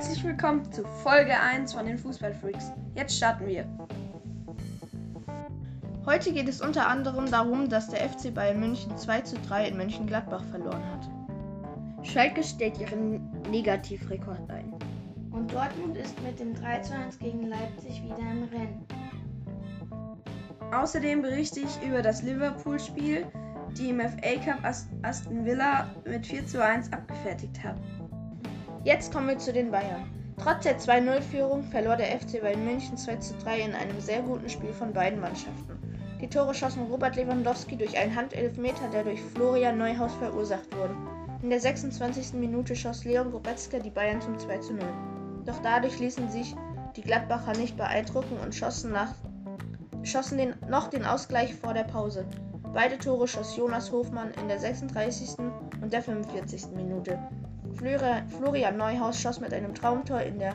Herzlich willkommen zu Folge 1 von den Fußballfreaks. Jetzt starten wir. Heute geht es unter anderem darum, dass der FC Bayern München 2 zu 3 in Mönchengladbach verloren hat. Schalke stellt ihren Negativrekord ein. Und Dortmund ist mit dem 3 zu 1 gegen Leipzig wieder im Rennen. Außerdem berichte ich über das Liverpool-Spiel, die im FA Cup Aston Villa mit 4 zu 1 abgefertigt haben. Jetzt kommen wir zu den Bayern. Trotz der 2-0-Führung verlor der FC Bayern München 2 zu 3 in einem sehr guten Spiel von beiden Mannschaften. Die Tore schossen Robert Lewandowski durch einen Handelfmeter, der durch Florian Neuhaus verursacht wurde. In der 26. Minute schoss Leon Goretzka die Bayern zum 2 zu 0. Doch dadurch ließen sich die Gladbacher nicht beeindrucken und schossen, nach, schossen den, noch den Ausgleich vor der Pause. Beide Tore schoss Jonas Hofmann in der 36. und der 45. Minute. Florian Neuhaus schoss mit einem Traumtor in, der,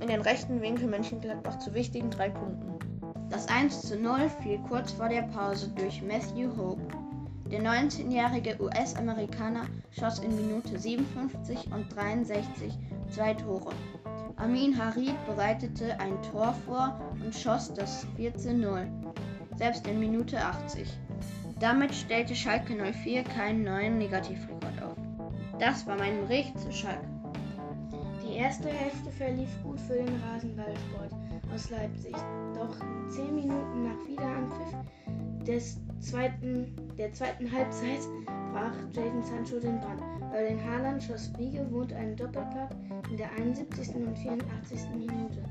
in den rechten Winkel Mönchengladbach zu wichtigen drei Punkten. Das 1 zu 0 fiel kurz vor der Pause durch Matthew Hope. Der 19-jährige US-Amerikaner schoss in Minute 57 und 63 zwei Tore. Amin Harid bereitete ein Tor vor und schoss das 4 zu 0, selbst in Minute 80. Damit stellte Schalke 04 keinen neuen Negativrekord auf. Das war mein Bericht zu Schalke. Die erste Hälfte verlief gut für den Rasenballsport aus Leipzig. Doch zehn Minuten nach Wiederanpfiff des zweiten, der zweiten Halbzeit brach Jadon Sancho den Bann. Den Haaland schoss wie gewohnt einen Doppelpack in der 71. und 84. Minute.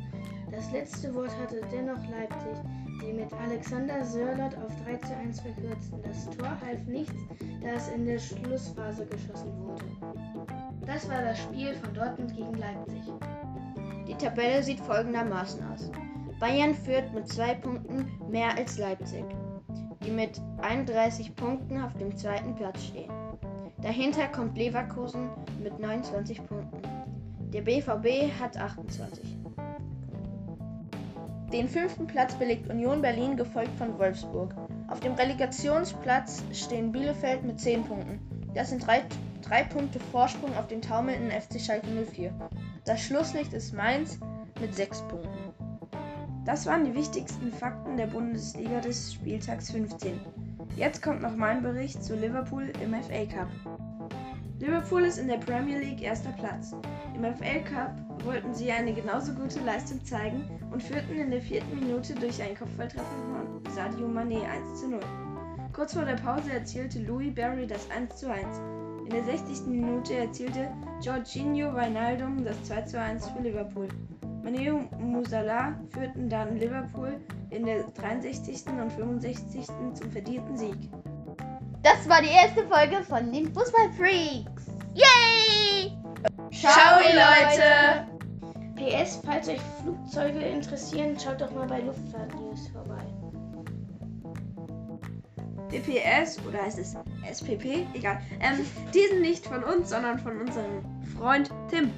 Das letzte Wort hatte dennoch Leipzig, die mit Alexander Sörlot auf 3 zu 1 verkürzten. Das Tor half nichts, da es in der Schlussphase geschossen wurde. Das war das Spiel von Dortmund gegen Leipzig. Die Tabelle sieht folgendermaßen aus. Bayern führt mit zwei Punkten mehr als Leipzig, die mit 31 Punkten auf dem zweiten Platz stehen. Dahinter kommt Leverkusen mit 29 Punkten. Der BVB hat 28. Den fünften Platz belegt Union Berlin, gefolgt von Wolfsburg. Auf dem Relegationsplatz stehen Bielefeld mit 10 Punkten. Das sind drei, drei Punkte Vorsprung auf den taumelnden FC Schalke 04. Das Schlusslicht ist Mainz mit 6 Punkten. Das waren die wichtigsten Fakten der Bundesliga des Spieltags 15. Jetzt kommt noch mein Bericht zu Liverpool im FA Cup. Liverpool ist in der Premier League erster Platz. Im FA Cup wollten sie eine genauso gute Leistung zeigen und führten in der vierten Minute durch einen Kopfballtreffer von Sadio Mané 1 zu 0. Kurz vor der Pause erzielte Louis Barry das 1 zu 1. In der 60. Minute erzielte Jorginho Wijnaldum das 2 zu 1 für Liverpool. Mané und Musala führten dann Liverpool in der 63. und 65. zum verdienten Sieg. Das war die erste Folge von den Fußballfreaks. Yay! Ciao, Leute! PS, falls euch Flugzeuge interessieren, schaut doch mal bei Luftfahrt News vorbei. DPS oder heißt es SPP? Egal. Ähm, die sind nicht von uns, sondern von unserem Freund Tim.